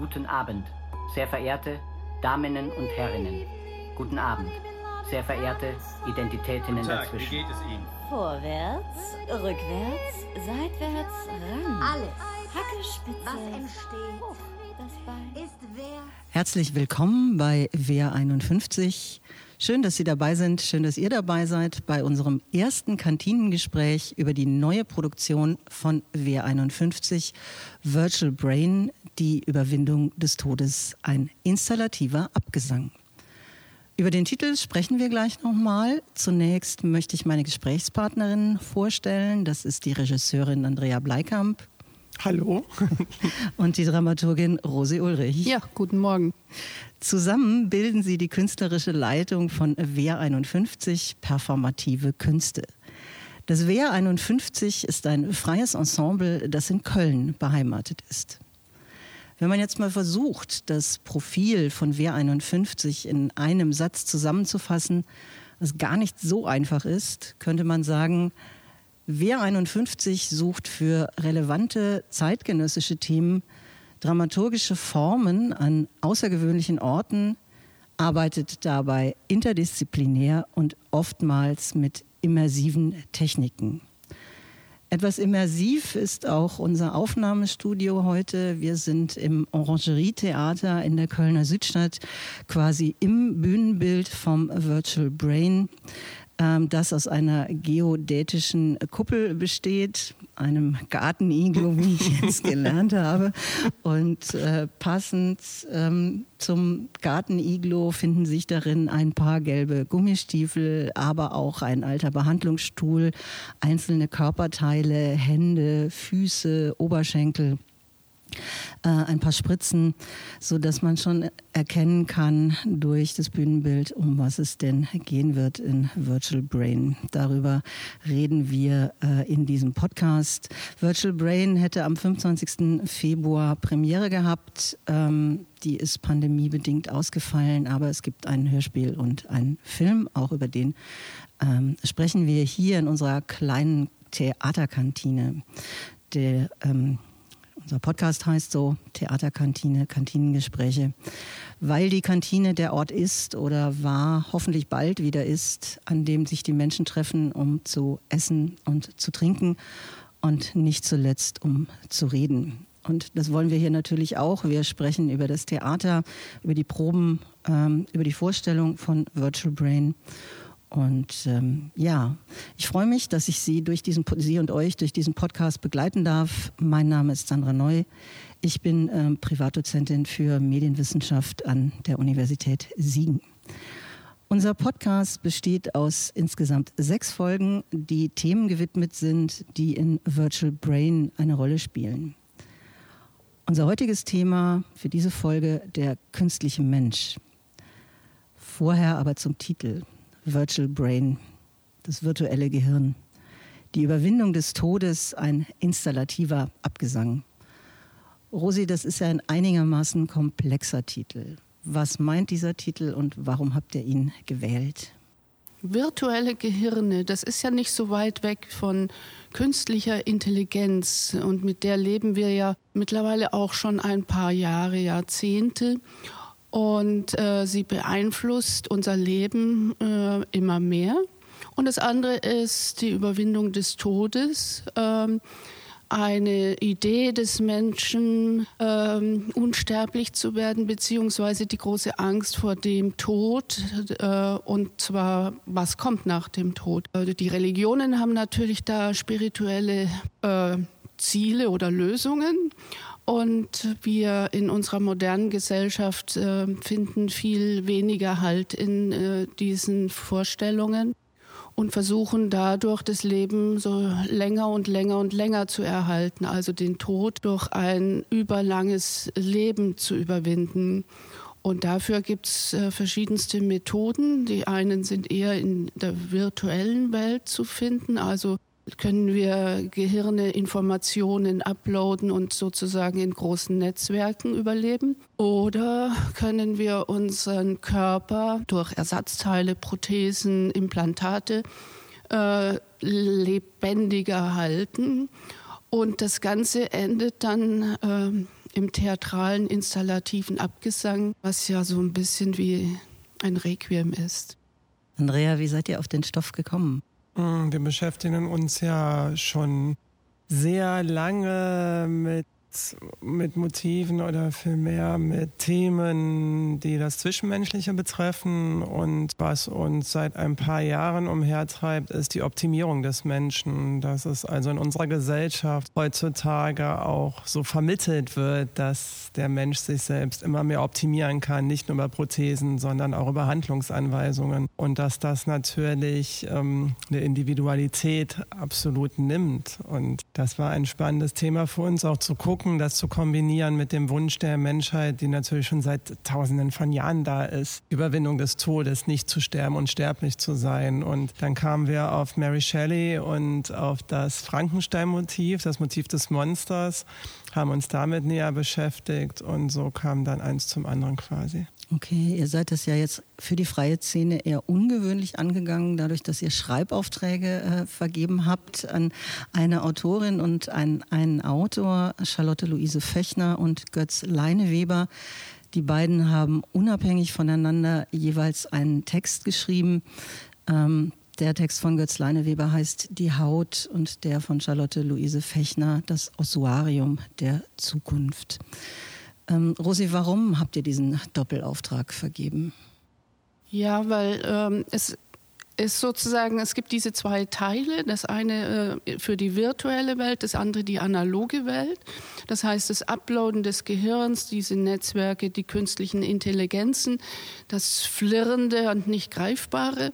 Guten Abend, sehr verehrte Daminnen und Herrinnen. Guten Abend, sehr verehrte Identitätinnen Tag, dazwischen. wie geht es Ihnen? Vorwärts, rückwärts, seitwärts, ran. Alles, Hacke, Spitze, was entsteht, hoch, das Bein. ist wer Herzlich willkommen bei WR 51. Schön, dass Sie dabei sind. Schön, dass ihr dabei seid bei unserem ersten Kantinengespräch über die neue Produktion von WR 51 Virtual Brain, die Überwindung des Todes, ein installativer Abgesang. Über den Titel sprechen wir gleich nochmal. Zunächst möchte ich meine Gesprächspartnerin vorstellen. Das ist die Regisseurin Andrea Bleikamp Hallo. und die Dramaturgin Rosi Ulrich. Ja, guten Morgen. Zusammen bilden sie die künstlerische Leitung von WER 51 Performative Künste. Das WER 51 ist ein freies Ensemble, das in Köln beheimatet ist. Wenn man jetzt mal versucht, das Profil von WER 51 in einem Satz zusammenzufassen, was gar nicht so einfach ist, könnte man sagen, WER 51 sucht für relevante zeitgenössische Themen dramaturgische Formen an außergewöhnlichen Orten, arbeitet dabei interdisziplinär und oftmals mit immersiven Techniken. Etwas immersiv ist auch unser Aufnahmestudio heute. Wir sind im Orangerie-Theater in der Kölner Südstadt, quasi im Bühnenbild vom Virtual Brain ähm, das aus einer geodätischen Kuppel besteht, einem Garteniglo, wie ich jetzt gelernt habe. Und äh, passend ähm, zum Garteniglo finden sich darin ein paar gelbe Gummistiefel, aber auch ein alter Behandlungsstuhl, einzelne Körperteile, Hände, Füße, Oberschenkel äh, ein paar Spritzen, so dass man schon erkennen kann durch das Bühnenbild, um was es denn gehen wird in Virtual Brain. Darüber reden wir äh, in diesem Podcast. Virtual Brain hätte am 25. Februar Premiere gehabt. Ähm, die ist pandemiebedingt ausgefallen, aber es gibt ein Hörspiel und einen Film, auch über den ähm, sprechen wir hier in unserer kleinen Theaterkantine. Der ähm, unser Podcast heißt so Theaterkantine, Kantinengespräche, weil die Kantine der Ort ist oder war, hoffentlich bald wieder ist, an dem sich die Menschen treffen, um zu essen und zu trinken und nicht zuletzt um zu reden. Und das wollen wir hier natürlich auch. Wir sprechen über das Theater, über die Proben, ähm, über die Vorstellung von Virtual Brain. Und ähm, ja, ich freue mich, dass ich Sie durch diesen Sie und euch durch diesen Podcast begleiten darf. Mein Name ist Sandra Neu. Ich bin ähm, Privatdozentin für Medienwissenschaft an der Universität Siegen. Unser Podcast besteht aus insgesamt sechs Folgen, die Themen gewidmet sind, die in Virtual Brain eine Rolle spielen. Unser heutiges Thema für diese Folge der künstliche Mensch. Vorher aber zum Titel. Virtual Brain, das virtuelle Gehirn. Die Überwindung des Todes, ein installativer Abgesang. Rosi, das ist ja ein einigermaßen komplexer Titel. Was meint dieser Titel und warum habt ihr ihn gewählt? Virtuelle Gehirne, das ist ja nicht so weit weg von künstlicher Intelligenz und mit der leben wir ja mittlerweile auch schon ein paar Jahre, Jahrzehnte und äh, sie beeinflusst unser Leben äh, immer mehr. Und das andere ist die Überwindung des Todes. Ähm, eine Idee des Menschen, ähm, unsterblich zu werden, beziehungsweise die große Angst vor dem Tod, äh, und zwar, was kommt nach dem Tod. Also die Religionen haben natürlich da spirituelle äh, Ziele oder Lösungen. Und wir in unserer modernen Gesellschaft äh, finden viel weniger Halt in äh, diesen Vorstellungen und versuchen dadurch das Leben so länger und länger und länger zu erhalten, also den Tod durch ein überlanges Leben zu überwinden. Und dafür gibt es äh, verschiedenste Methoden. Die einen sind eher in der virtuellen Welt zu finden, also können wir Gehirne Informationen uploaden und sozusagen in großen Netzwerken überleben? Oder können wir unseren Körper durch Ersatzteile, Prothesen, Implantate äh, lebendiger halten? Und das Ganze endet dann äh, im theatralen, installativen Abgesang, was ja so ein bisschen wie ein Requiem ist. Andrea, wie seid ihr auf den Stoff gekommen? Wir beschäftigen uns ja schon sehr lange mit mit Motiven oder vielmehr mit Themen, die das Zwischenmenschliche betreffen. Und was uns seit ein paar Jahren umhertreibt, ist die Optimierung des Menschen. Dass es also in unserer Gesellschaft heutzutage auch so vermittelt wird, dass der Mensch sich selbst immer mehr optimieren kann, nicht nur über Prothesen, sondern auch über Handlungsanweisungen. Und dass das natürlich ähm, eine Individualität absolut nimmt. Und das war ein spannendes Thema für uns auch zu gucken, gucken, das zu kombinieren mit dem Wunsch der Menschheit, die natürlich schon seit Tausenden von Jahren da ist, Überwindung des Todes, nicht zu sterben, und sterblich zu sein. Und dann kamen wir auf Mary Shelley und auf das Frankenstein-Motiv, das Motiv des Monsters, haben uns damit näher beschäftigt und so kam dann eins zum anderen quasi. Okay, ihr seid das ja jetzt für die freie Szene eher ungewöhnlich angegangen, dadurch, dass ihr Schreibaufträge äh, vergeben habt an eine Autorin und ein, einen Autor, Charlotte Luise Fechner und Götz Leineweber. Die beiden haben unabhängig voneinander jeweils einen Text geschrieben. Ähm, der Text von Götz Leineweber heißt Die Haut und der von Charlotte Luise Fechner Das Ossuarium der Zukunft. Ähm, Rosi, warum habt ihr diesen Doppelauftrag vergeben? Ja, weil ähm, es ist sozusagen, es gibt diese zwei Teile, das eine äh, für die virtuelle Welt, das andere die analoge Welt. Das heißt, das Uploaden des Gehirns, diese Netzwerke, die künstlichen Intelligenzen, das Flirrende und nicht Greifbare.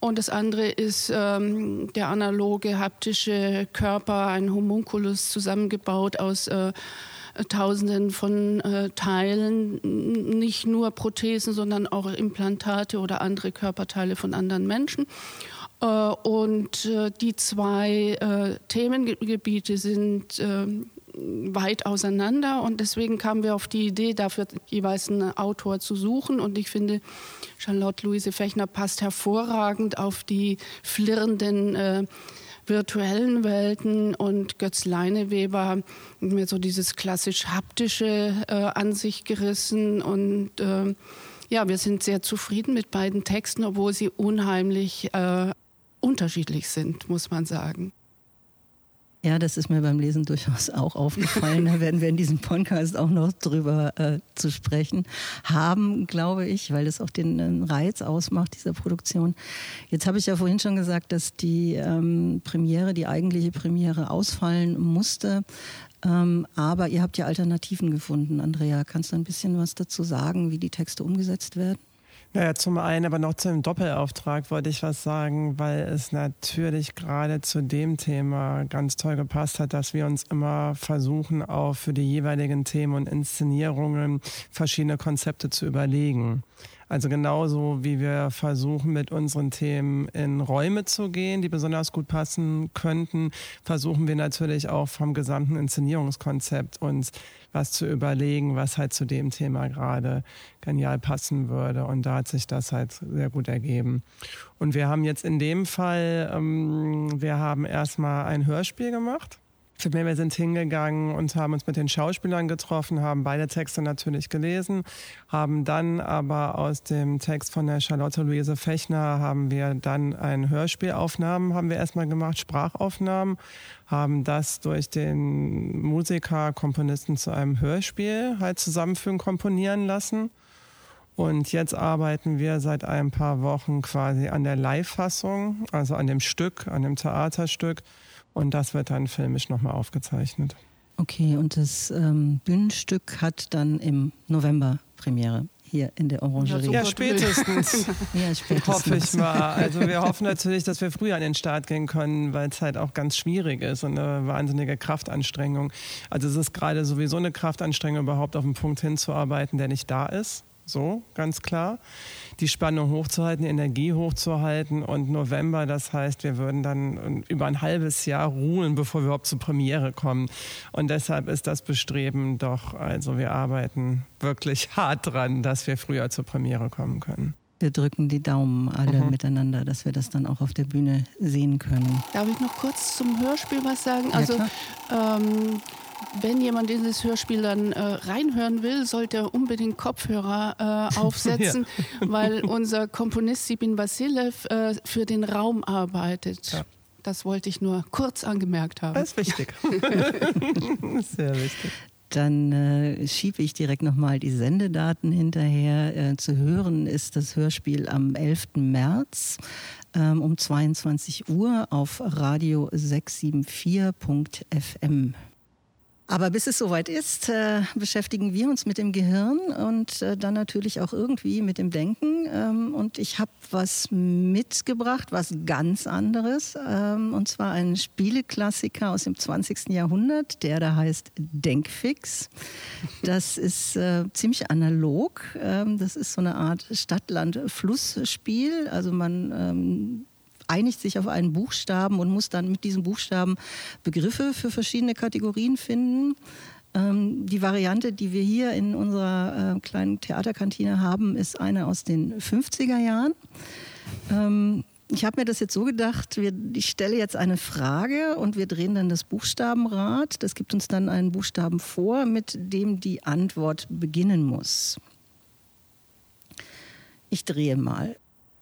Und das andere ist ähm, der analoge haptische Körper, ein Homunculus zusammengebaut aus äh, Tausenden von äh, Teilen, nicht nur Prothesen, sondern auch Implantate oder andere Körperteile von anderen Menschen. Äh, und äh, die zwei äh, Themengebiete sind ähm, weit auseinander und deswegen kamen wir auf die Idee, dafür jeweils einen Autor zu suchen und ich finde, Charlotte Luise Fechner passt hervorragend auf die flirrenden äh, virtuellen Welten und Götz Leineweber mir so dieses klassisch haptische äh, an sich gerissen und äh, ja, wir sind sehr zufrieden mit beiden Texten, obwohl sie unheimlich äh, unterschiedlich sind, muss man sagen. Ja, das ist mir beim Lesen durchaus auch aufgefallen. Da werden wir in diesem Podcast auch noch drüber äh, zu sprechen haben, glaube ich, weil das auch den äh, Reiz ausmacht, dieser Produktion. Jetzt habe ich ja vorhin schon gesagt, dass die ähm, Premiere, die eigentliche Premiere ausfallen musste. Ähm, aber ihr habt ja Alternativen gefunden, Andrea. Kannst du ein bisschen was dazu sagen, wie die Texte umgesetzt werden? Naja, zum einen, aber noch zum Doppelauftrag wollte ich was sagen, weil es natürlich gerade zu dem Thema ganz toll gepasst hat, dass wir uns immer versuchen, auch für die jeweiligen Themen und Inszenierungen verschiedene Konzepte zu überlegen. Also genauso wie wir versuchen, mit unseren Themen in Räume zu gehen, die besonders gut passen könnten, versuchen wir natürlich auch vom gesamten Inszenierungskonzept uns was zu überlegen, was halt zu dem Thema gerade genial passen würde. Und da hat sich das halt sehr gut ergeben. Und wir haben jetzt in dem Fall, ähm, wir haben erstmal ein Hörspiel gemacht wir sind hingegangen und haben uns mit den Schauspielern getroffen, haben beide Texte natürlich gelesen, haben dann aber aus dem Text von der Charlotte Luise Fechner haben wir dann ein Hörspielaufnahmen, haben wir erstmal gemacht, Sprachaufnahmen, haben das durch den Musiker, Komponisten zu einem Hörspiel halt zusammenfügen, komponieren lassen. Und jetzt arbeiten wir seit ein paar Wochen quasi an der Live-Fassung, also an dem Stück, an dem Theaterstück und das wird dann filmisch nochmal aufgezeichnet. Okay, und das ähm, Bühnenstück hat dann im November Premiere hier in der Orangerie. Ja, spätestens. ja, spätestens. Hoffe ich mal. Also wir hoffen natürlich, dass wir früher an den Start gehen können, weil es halt auch ganz schwierig ist und eine wahnsinnige Kraftanstrengung. Also es ist gerade sowieso eine Kraftanstrengung, überhaupt auf den Punkt hinzuarbeiten, der nicht da ist. So, ganz klar. Die Spannung hochzuhalten, die Energie hochzuhalten. Und November, das heißt, wir würden dann über ein halbes Jahr ruhen, bevor wir überhaupt zur Premiere kommen. Und deshalb ist das Bestreben doch, also wir arbeiten wirklich hart dran, dass wir früher zur Premiere kommen können. Wir drücken die Daumen alle mhm. miteinander, dass wir das dann auch auf der Bühne sehen können. Darf ich noch kurz zum Hörspiel was sagen? Also, ähm, wenn jemand in das Hörspiel dann äh, reinhören will, sollte er unbedingt Kopfhörer äh, aufsetzen, ja. weil unser Komponist Sibin Vasilev äh, für den Raum arbeitet. Ja. Das wollte ich nur kurz angemerkt haben. Das ist wichtig. Sehr wichtig. Dann äh, schiebe ich direkt nochmal die Sendedaten hinterher. Äh, zu hören ist das Hörspiel am 11. März ähm, um 22 Uhr auf Radio 674.fm. Aber bis es soweit ist, äh, beschäftigen wir uns mit dem Gehirn und äh, dann natürlich auch irgendwie mit dem Denken. Ähm, und ich habe was mitgebracht, was ganz anderes. Ähm, und zwar einen Spieleklassiker aus dem 20. Jahrhundert, der da heißt Denkfix. Das ist äh, ziemlich analog. Ähm, das ist so eine Art Stadt-Land-Fluss-Spiel. Also man ähm, einigt sich auf einen Buchstaben und muss dann mit diesem Buchstaben Begriffe für verschiedene Kategorien finden. Ähm, die Variante, die wir hier in unserer äh, kleinen Theaterkantine haben, ist eine aus den 50er Jahren. Ähm, ich habe mir das jetzt so gedacht, ich stelle jetzt eine Frage und wir drehen dann das Buchstabenrad. Das gibt uns dann einen Buchstaben vor, mit dem die Antwort beginnen muss. Ich drehe mal.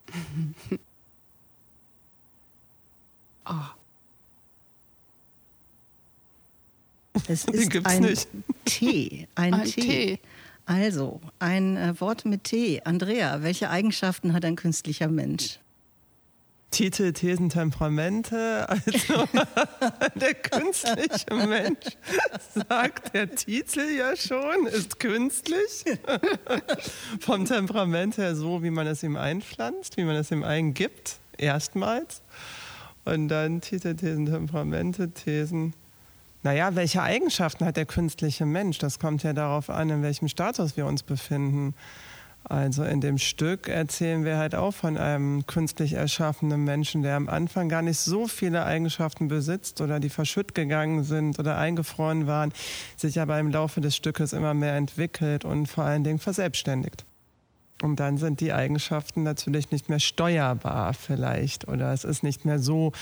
Oh. Es ist ein nicht. T. Ein, ein T. T. Also, ein äh, Wort mit T. Andrea, welche Eigenschaften hat ein künstlicher Mensch? Titel, Thesen, Temperamente. Also der künstliche Mensch, sagt der Titel ja schon, ist künstlich. Vom Temperament her so, wie man es ihm einpflanzt, wie man es ihm eingibt, erstmals. Und dann Titel, Thesen, Temperamente, Thesen. Naja, welche Eigenschaften hat der künstliche Mensch? Das kommt ja darauf an, in welchem Status wir uns befinden. Also in dem Stück erzählen wir halt auch von einem künstlich erschaffenen Menschen, der am Anfang gar nicht so viele Eigenschaften besitzt oder die verschütt gegangen sind oder eingefroren waren, sich aber im Laufe des Stückes immer mehr entwickelt und vor allen Dingen verselbstständigt. Und dann sind die Eigenschaften natürlich nicht mehr steuerbar vielleicht oder es ist nicht mehr so,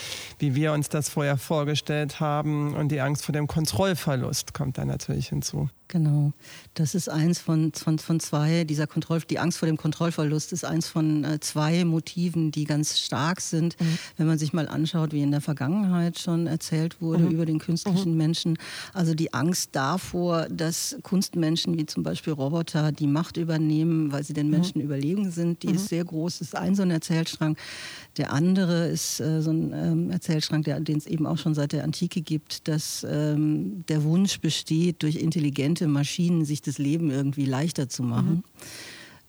wie wir uns das vorher vorgestellt haben und die Angst vor dem Kontrollverlust kommt dann natürlich hinzu. Genau. Das ist eins von, von, von zwei, dieser Kontroll, die Angst vor dem Kontrollverlust ist eins von äh, zwei Motiven, die ganz stark sind, mhm. wenn man sich mal anschaut, wie in der Vergangenheit schon erzählt wurde mhm. über den künstlichen mhm. Menschen. Also die Angst davor, dass Kunstmenschen wie zum Beispiel Roboter die Macht übernehmen, weil sie den mhm. Menschen überlegen sind, die ist mhm. sehr groß. Das ist ein so ein Erzählstrang. Der andere ist äh, so ein ähm, Erzählstrang, den es eben auch schon seit der Antike gibt, dass ähm, der Wunsch besteht, durch intelligente intelligente Maschinen, sich das Leben irgendwie leichter zu machen.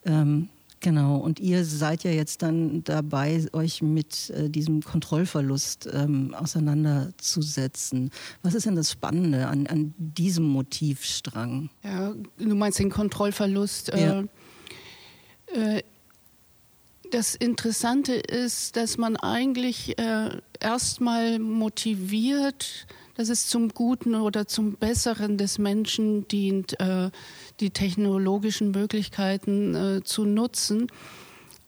Mhm. Ähm, genau, und ihr seid ja jetzt dann dabei, euch mit äh, diesem Kontrollverlust ähm, auseinanderzusetzen. Was ist denn das Spannende an, an diesem Motivstrang? Ja, du meinst den Kontrollverlust. Äh, ja. Äh, das Interessante ist, dass man eigentlich äh, erstmal motiviert, dass es zum Guten oder zum Besseren des Menschen dient, äh, die technologischen Möglichkeiten äh, zu nutzen.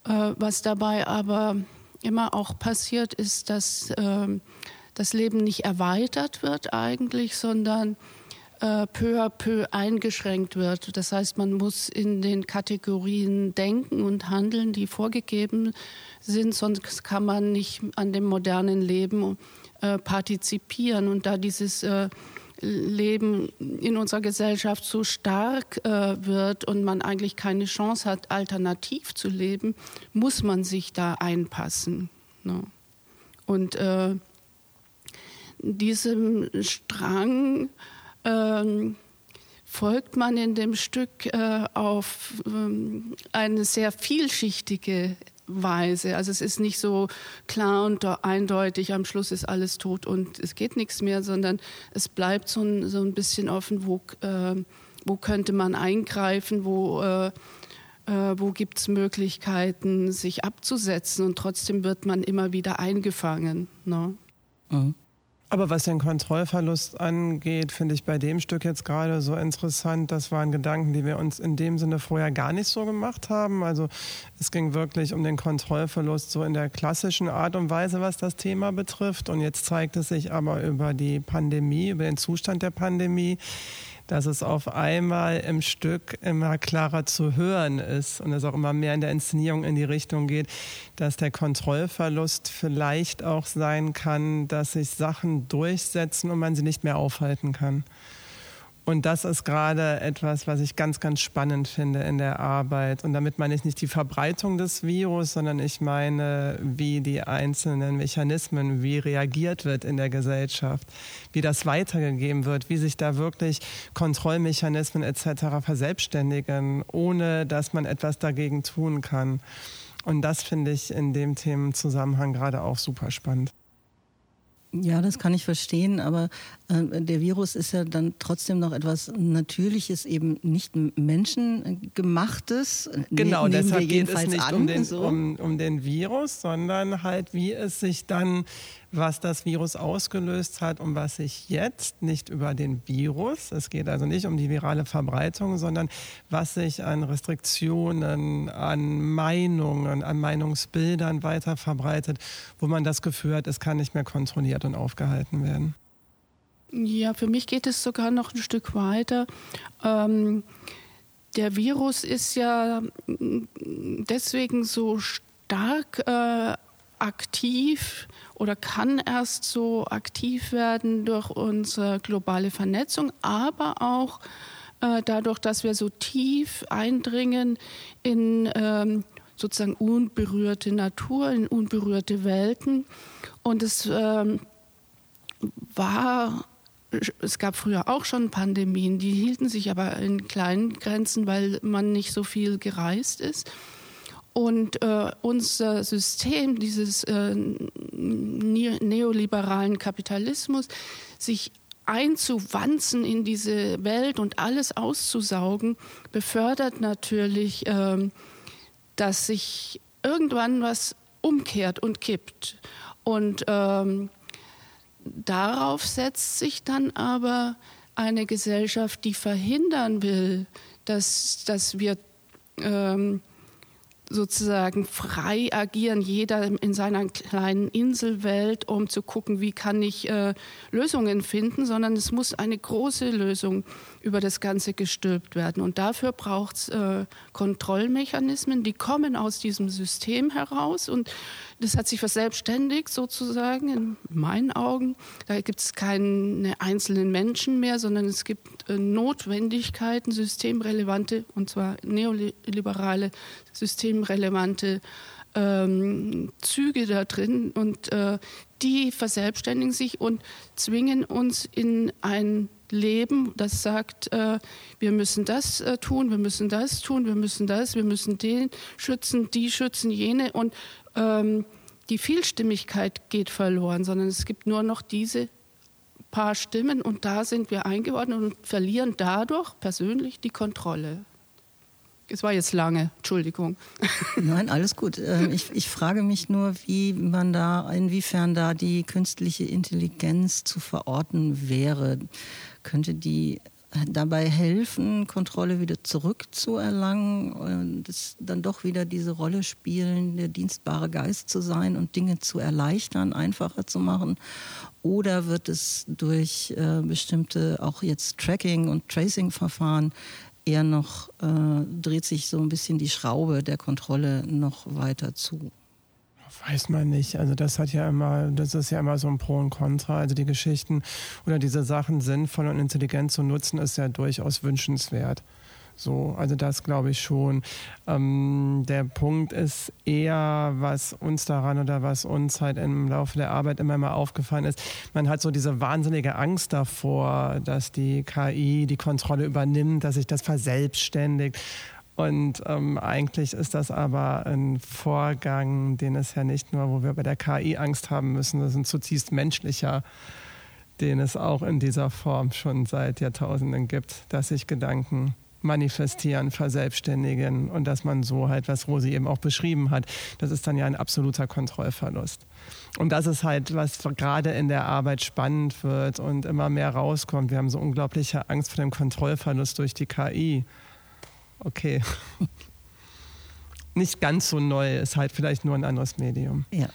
Äh, was dabei aber immer auch passiert, ist, dass das Leben nicht erweitert wird eigentlich, sondern peu à peu eingeschränkt wird. Das heißt, man muss in den Kategorien denken und handeln, die vorgegeben sind, sonst kann man nicht an dem modernen Leben äh, partizipieren. Und da dieses äh, Leben in unserer Gesellschaft so stark äh, wird und man eigentlich keine Chance hat, alternativ zu leben, muss man sich da einpassen. Ne? Und diesem Strang ähm, folgt man in dem Stück auf ähm, eine sehr vielschichtige Weise. Also es ist nicht so klar und eindeutig, am Schluss ist alles tot und es geht nichts mehr, sondern es bleibt so ein, so ein bisschen offen, wo, äh, wo könnte man eingreifen, wo, äh, äh, wo gibt es Möglichkeiten, sich abzusetzen und trotzdem wird man immer wieder eingefangen. Ne? Mhm. Aber was den Kontrollverlust angeht, finde ich bei dem Stück jetzt gerade so interessant. Das waren Gedanken, die wir uns in dem Sinne vorher gar nicht so gemacht haben. Also es ging wirklich um den Kontrollverlust so in der klassischen Art und Weise, was das Thema betrifft. Und jetzt zeigt es sich aber über die Pandemie, über den Zustand der Pandemie, dass es auf einmal im Stück immer klarer zu hören ist und es auch immer mehr in der Inszenierung in die Richtung geht, dass der Kontrollverlust vielleicht auch sein kann, dass sich Sachen durchsetzen und man sie nicht mehr aufhalten kann. Und das ist gerade etwas, was ich ganz, ganz spannend finde in der Arbeit. Und damit meine ich nicht die Verbreitung des Virus, sondern ich meine, wie die einzelnen Mechanismen, wie reagiert wird in der Gesellschaft, wie das weitergegeben wird, wie sich da wirklich Kontrollmechanismen etc. verselbstständigen, ohne dass man etwas dagegen tun kann. Und das finde ich in dem Themenzusammenhang gerade auch super spannend. Ja, das kann ich verstehen, aber der Virus ist ja dann trotzdem noch etwas Natürliches, eben nicht Menschengemachtes. Ne, genau, ne, deshalb geht es nicht an, um, den, so. um, um den Virus, sondern halt, wie es sich dann was das Virus ausgelöst hat und was sich jetzt nicht über den Virus, es geht also nicht um die virale Verbreitung, sondern was sich an Restriktionen, an Meinungen, an Meinungsbildern weiter verbreitet, wo man das Gefühl hat, es kann nicht mehr kontrolliert und aufgehalten werden. Ja, für mich geht es sogar noch ein Stück weiter. Ähm, der Virus ist ja deswegen so stark äh, aktiv oder kann erst so aktiv werden durch unsere globale Vernetzung, aber auch äh, dadurch, dass wir so tief eindringen in ähm, sozusagen unberührte Natur, in unberührte Welten. Und es ähm, war es gab früher auch schon Pandemien, die hielten sich aber in kleinen Grenzen, weil man nicht so viel gereist ist. Und äh, unser System dieses äh, neoliberalen Kapitalismus, sich einzuwanzen in diese Welt und alles auszusaugen, befördert natürlich, äh, dass sich irgendwann was umkehrt und kippt. Und ähm, darauf setzt sich dann aber eine Gesellschaft, die verhindern will, dass, dass wir ähm, sozusagen frei agieren, jeder in seiner kleinen Inselwelt, um zu gucken, wie kann ich äh, Lösungen finden, sondern es muss eine große Lösung über das Ganze gestülpt werden. Und dafür braucht es äh, Kontrollmechanismen, die kommen aus diesem System heraus und das hat sich verselbstständigt sozusagen in meinen Augen. Da gibt es keine einzelnen Menschen mehr, sondern es gibt äh, Notwendigkeiten, systemrelevante, und zwar neoliberale, systemrelevante ähm, Züge da drin und äh, die verselbstständigen sich und zwingen uns in ein Leben, das sagt, äh, wir müssen das äh, tun, wir müssen das tun, wir müssen das, wir müssen den schützen, die schützen jene und ähm, die Vielstimmigkeit geht verloren, sondern es gibt nur noch diese paar Stimmen und da sind wir eingeordnet und verlieren dadurch persönlich die Kontrolle. Es war jetzt lange, Entschuldigung. Nein, alles gut. Ähm, ich, ich frage mich nur, wie man da, inwiefern da die künstliche Intelligenz zu verorten wäre. Könnte die dabei helfen, Kontrolle wieder zurückzuerlangen und dann doch wieder diese Rolle spielen, der dienstbare Geist zu sein und Dinge zu erleichtern, einfacher zu machen? Oder wird es durch äh, bestimmte auch jetzt Tracking- und Tracing-Verfahren eher noch, äh, dreht sich so ein bisschen die Schraube der Kontrolle noch weiter zu? Weiß man nicht. Also das hat ja immer, das ist ja immer so ein Pro und Contra. Also die Geschichten oder diese Sachen sinnvoll und intelligent zu nutzen, ist ja durchaus wünschenswert. So, also das glaube ich schon. Ähm, der Punkt ist eher, was uns daran oder was uns halt im Laufe der Arbeit immer mal aufgefallen ist. Man hat so diese wahnsinnige Angst davor, dass die KI die Kontrolle übernimmt, dass sich das verselbstständigt. Und ähm, eigentlich ist das aber ein Vorgang, den es ja nicht nur, wo wir bei der KI Angst haben müssen, das ist ein zutiefst menschlicher, den es auch in dieser Form schon seit Jahrtausenden gibt, dass sich Gedanken manifestieren, verselbstständigen und dass man so halt, was Rosi eben auch beschrieben hat, das ist dann ja ein absoluter Kontrollverlust. Und das ist halt, was gerade in der Arbeit spannend wird und immer mehr rauskommt. Wir haben so unglaubliche Angst vor dem Kontrollverlust durch die KI. Okay. Nicht ganz so neu, ist halt vielleicht nur ein anderes Medium. Ja.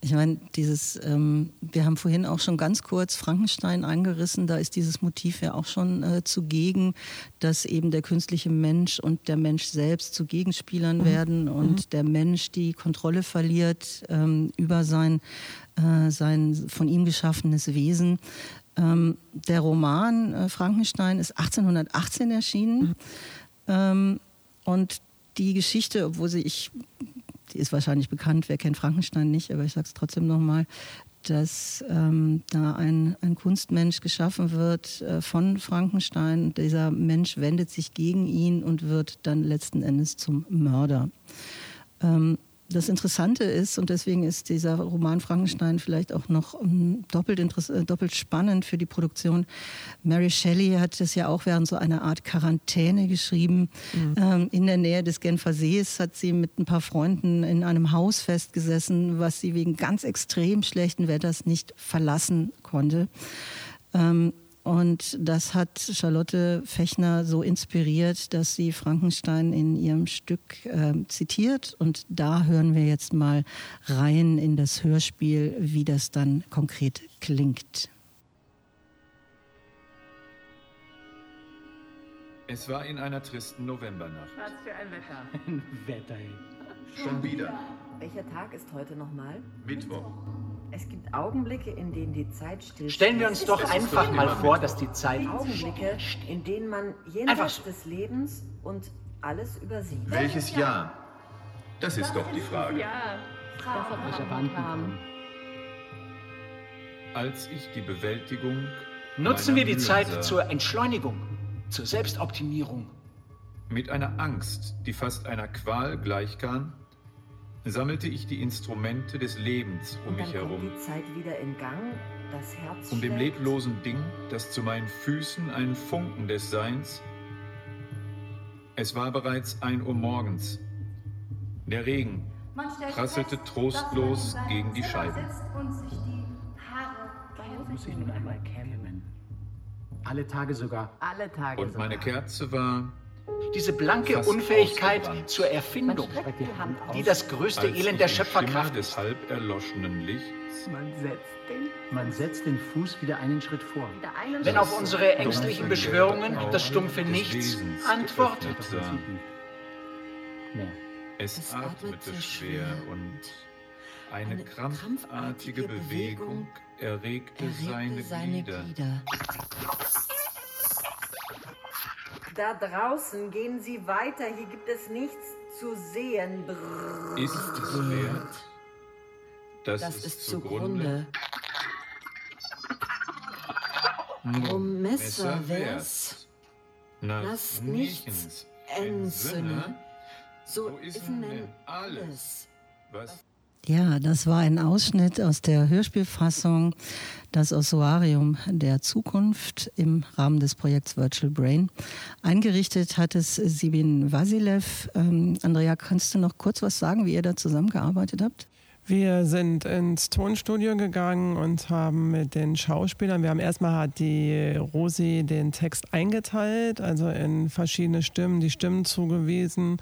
Ich meine, dieses, ähm, wir haben vorhin auch schon ganz kurz Frankenstein angerissen, da ist dieses Motiv ja auch schon äh, zugegen, dass eben der künstliche Mensch und der Mensch selbst zu Gegenspielern mhm. werden und mhm. der Mensch die Kontrolle verliert ähm, über sein, äh, sein von ihm geschaffenes Wesen. Ähm, der Roman äh, Frankenstein ist 1818 erschienen mhm. Ähm, und die Geschichte, obwohl sie ich die ist wahrscheinlich bekannt, wer kennt Frankenstein nicht, aber ich sage es trotzdem nochmal, dass ähm, da ein, ein Kunstmensch geschaffen wird äh, von Frankenstein. Dieser Mensch wendet sich gegen ihn und wird dann letzten Endes zum Mörder. Ähm, das Interessante ist, und deswegen ist dieser Roman Frankenstein vielleicht auch noch ähm, doppelt, äh, doppelt spannend für die Produktion. Mary Shelley hat das ja auch während so einer Art Quarantäne geschrieben. Mhm. Ähm, in der Nähe des Genfer Sees hat sie mit ein paar Freunden in einem Haus festgesessen, was sie wegen ganz extrem schlechten Wetters nicht verlassen konnte. Ähm, und das hat Charlotte Fechner so inspiriert, dass sie Frankenstein in ihrem Stück äh, zitiert. Und da hören wir jetzt mal rein in das Hörspiel, wie das dann konkret klingt. Es war in einer tristen Novembernacht. Was für ein Wetter. Ein Wetter. Schon wieder. Welcher Tag ist heute nochmal? Mittwoch. Es gibt Augenblicke, in denen die Zeit still Stellen wir uns doch einfach mal vor, dass die Zeit. Augenblicke, in denen man jenseits des Lebens und alles übersieht. Welches Jahr? Das ist doch die Frage. Ja, Als ich die Bewältigung. Nutzen wir die Zeit zur Entschleunigung, zur Selbstoptimierung. Mit einer Angst, die fast einer Qual gleichkam, sammelte ich die Instrumente des Lebens um mich herum. Die Zeit wieder in Gang, das Herz um dem leblosen Ding, das zu meinen Füßen ein Funken des Seins. Es war bereits ein Uhr morgens. Der Regen prasselte trostlos gegen die Scheiben. Muss ich nun einmal kämen. Alle Tage sogar. Alle Tage Und meine Kerze war diese blanke Unfähigkeit zur Erfindung, die das größte Elend der Schöpferkraft ist. des halb erloschenen Lichts. Man setzt den, man setzt den Fuß wieder einen Schritt vor. Wenn auf unsere ängstlichen Beschwörungen das stumpfe Nichts antwortet. Es atmete schwer und eine krampfartige Bewegung erregte seine Glieder. Da draußen gehen Sie weiter, hier gibt es nichts zu sehen. Brrr. Ist es wert? Das, das ist, ist zugrunde. Drum Messer wär's, lass nichts entzünne, so ist denn alles, was ja, das war ein Ausschnitt aus der Hörspielfassung Das Ossuarium der Zukunft im Rahmen des Projekts Virtual Brain. Eingerichtet hat es Sibin Vasilev. Ähm, Andrea, kannst du noch kurz was sagen, wie ihr da zusammengearbeitet habt? Wir sind ins Tonstudio gegangen und haben mit den Schauspielern, wir haben erstmal hat die Rosi den Text eingeteilt, also in verschiedene Stimmen, die Stimmen zugewiesen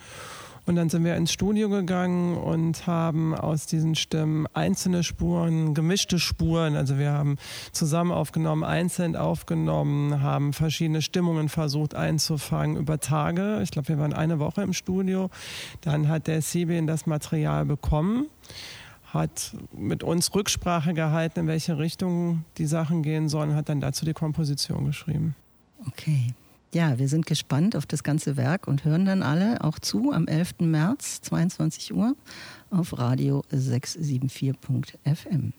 und dann sind wir ins Studio gegangen und haben aus diesen Stimmen einzelne Spuren, gemischte Spuren, also wir haben zusammen aufgenommen, einzeln aufgenommen, haben verschiedene Stimmungen versucht einzufangen über Tage. Ich glaube, wir waren eine Woche im Studio. Dann hat der Sibin das Material bekommen hat mit uns Rücksprache gehalten, in welche Richtung die Sachen gehen sollen, hat dann dazu die Komposition geschrieben. Okay. Ja, wir sind gespannt auf das ganze Werk und hören dann alle auch zu am 11. März, 22 Uhr, auf Radio 674.fm.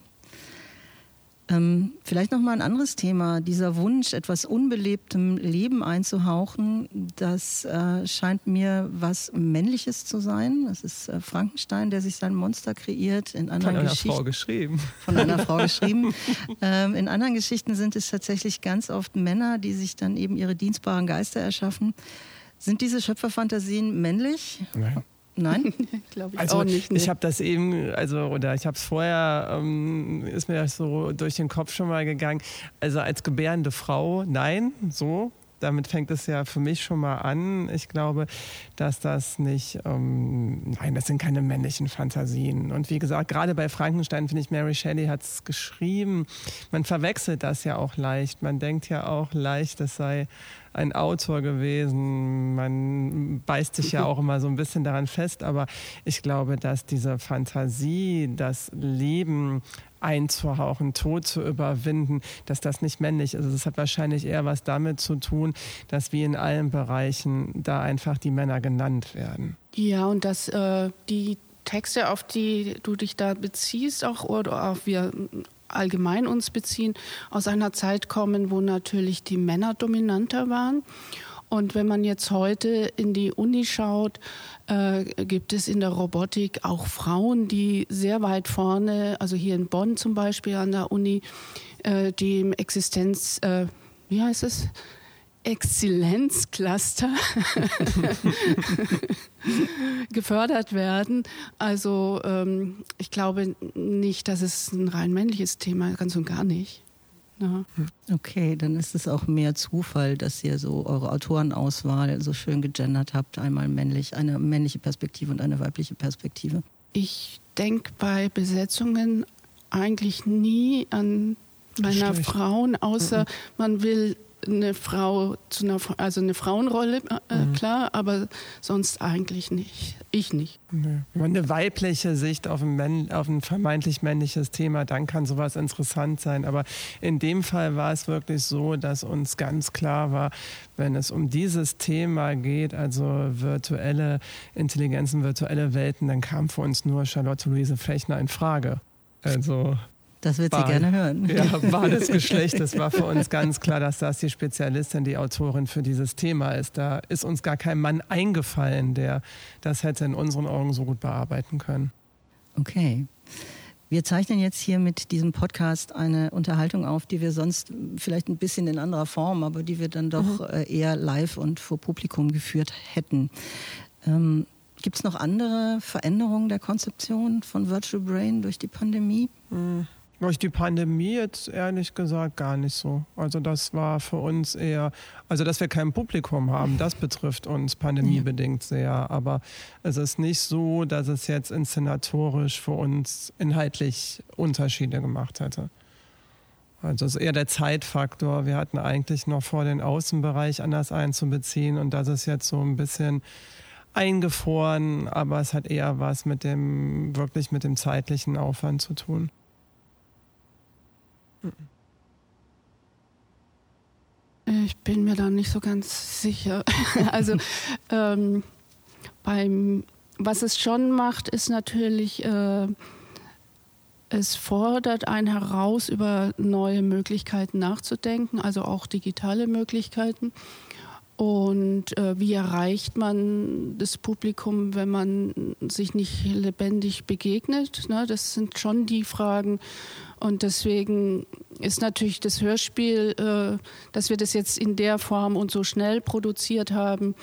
Ähm, vielleicht noch mal ein anderes Thema. Dieser Wunsch, etwas unbelebtem Leben einzuhauchen, das äh, scheint mir was Männliches zu sein. Das ist äh, Frankenstein, der sich sein Monster kreiert. In anderen von einer Geschichten, Frau geschrieben. Von einer Frau geschrieben. Ähm, in anderen Geschichten sind es tatsächlich ganz oft Männer, die sich dann eben ihre dienstbaren Geister erschaffen. Sind diese Schöpferfantasien männlich? Nein. Nein, glaube ich also, auch nicht. Ich habe das eben, also oder ich habe es vorher, ähm, ist mir das so durch den Kopf schon mal gegangen. Also als gebärende Frau, nein, so. Damit fängt es ja für mich schon mal an. Ich glaube, dass das nicht, ähm, nein, das sind keine männlichen Fantasien. Und wie gesagt, gerade bei Frankenstein finde ich, Mary Shelley hat es geschrieben. Man verwechselt das ja auch leicht. Man denkt ja auch leicht, das sei ein Autor gewesen. Man beißt sich ja auch immer so ein bisschen daran fest, aber ich glaube, dass diese Fantasie, das Leben einzuhauchen, Tod zu überwinden, dass das nicht männlich ist. Es hat wahrscheinlich eher was damit zu tun, dass wie in allen Bereichen da einfach die Männer genannt werden. Ja, und dass äh, die Texte, auf die du dich da beziehst, auch oder auf wir allgemein uns beziehen, aus einer Zeit kommen, wo natürlich die Männer dominanter waren. Und wenn man jetzt heute in die Uni schaut, äh, gibt es in der Robotik auch Frauen, die sehr weit vorne, also hier in Bonn zum Beispiel an der Uni, äh, die im Existenz, äh, wie heißt es? Exzellenzcluster gefördert werden. Also ähm, ich glaube nicht, dass es ein rein männliches Thema ganz und gar nicht. Ja. Okay, dann ist es auch mehr Zufall, dass ihr so eure Autorenauswahl so schön gegendert habt. Einmal männlich, eine männliche Perspektive und eine weibliche Perspektive. Ich denke bei Besetzungen eigentlich nie an meiner Frauen, außer mhm. man will eine Frau zu einer, also eine Frauenrolle, äh, mhm. klar, aber sonst eigentlich nicht. Ich nicht. Nee. Eine weibliche Sicht auf ein, auf ein vermeintlich männliches Thema, dann kann sowas interessant sein. Aber in dem Fall war es wirklich so, dass uns ganz klar war, wenn es um dieses Thema geht, also virtuelle Intelligenzen, virtuelle Welten, dann kam für uns nur Charlotte Luise Fechner in Frage. Also das wird sie gerne hören. Ja, war das Geschlecht. Das war für uns ganz klar, dass das die Spezialistin, die Autorin für dieses Thema ist. Da ist uns gar kein Mann eingefallen, der das hätte in unseren Augen so gut bearbeiten können. Okay. Wir zeichnen jetzt hier mit diesem Podcast eine Unterhaltung auf, die wir sonst vielleicht ein bisschen in anderer Form, aber die wir dann doch mhm. Äh, eher live und vor Publikum geführt hätten. Ähm, Gibt es noch andere Veränderungen der Konzeption von Virtual Brain durch die Pandemie? Mhm. Durch die Pandemie jetzt ehrlich gesagt gar nicht so. Also das war für uns eher, also dass wir kein Publikum haben, das betrifft uns pandemiebedingt sehr. Aber es ist nicht so, dass es jetzt inszenatorisch für uns inhaltlich Unterschiede gemacht hätte. Also es ist eher der Zeitfaktor. Wir hatten eigentlich noch vor, den Außenbereich anders einzubeziehen und das ist jetzt so ein bisschen eingefroren, aber es hat eher was mit dem, wirklich mit dem zeitlichen Aufwand zu tun. Ich bin mir da nicht so ganz sicher. also ähm, beim, was es schon macht, ist natürlich, äh, es fordert einen heraus, über neue Möglichkeiten nachzudenken, also auch digitale Möglichkeiten. Und äh, wie erreicht man das Publikum, wenn man sich nicht lebendig begegnet? Ne? Das sind schon die Fragen. Und deswegen ist natürlich das Hörspiel, äh, dass wir das jetzt in der Form und so schnell produziert haben,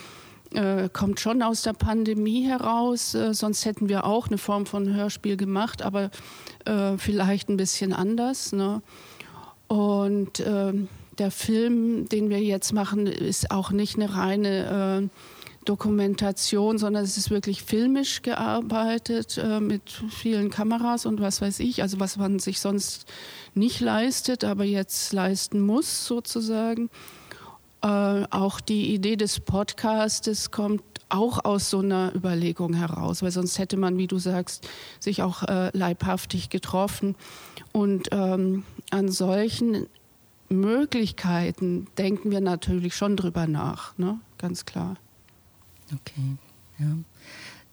äh, kommt schon aus der Pandemie heraus. Äh, sonst hätten wir auch eine Form von Hörspiel gemacht, aber vielleicht ein bisschen anders. Ne? Und ähm, der Film, den wir jetzt machen, ist auch nicht eine reine Dokumentation, sondern es ist wirklich filmisch gearbeitet äh, mit vielen Kameras und was weiß ich, also was man sich sonst nicht leistet, aber jetzt leisten muss sozusagen. Äh, auch die Idee des Podcastes kommt auch aus so einer Überlegung heraus, weil sonst hätte man, wie du sagst, sich auch äh, leibhaftig getroffen. Und ähm, an solchen Möglichkeiten denken wir natürlich schon drüber nach, ne? ganz klar. Okay, ja.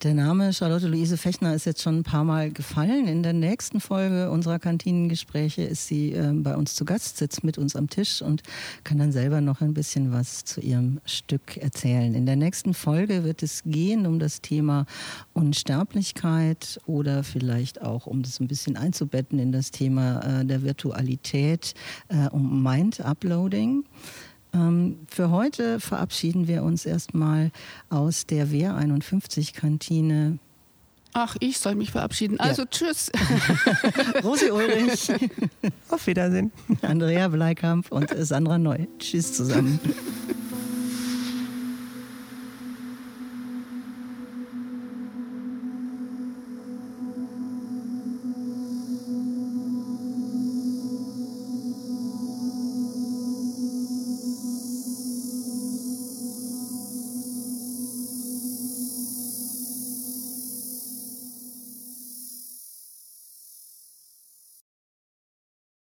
Der Name Charlotte Luise Fechner ist jetzt schon ein paar Mal gefallen. In der nächsten Folge unserer Kantinengespräche ist sie äh, bei uns zu Gast, sitzt mit uns am Tisch und kann dann selber noch ein bisschen was zu ihrem Stück erzählen. In der nächsten Folge wird es gehen um das Thema Unsterblichkeit oder vielleicht auch, um das ein bisschen einzubetten in das Thema äh, der Virtualität, äh, um Mind-Uploading. Ähm, für heute verabschieden wir uns erstmal aus der Wehr 51 Kantine. Ach, ich soll mich verabschieden. Also ja. tschüss. Rosi Ulrich. Auf Wiedersehen. Andrea Bleikamp und Sandra Neu. Tschüss zusammen.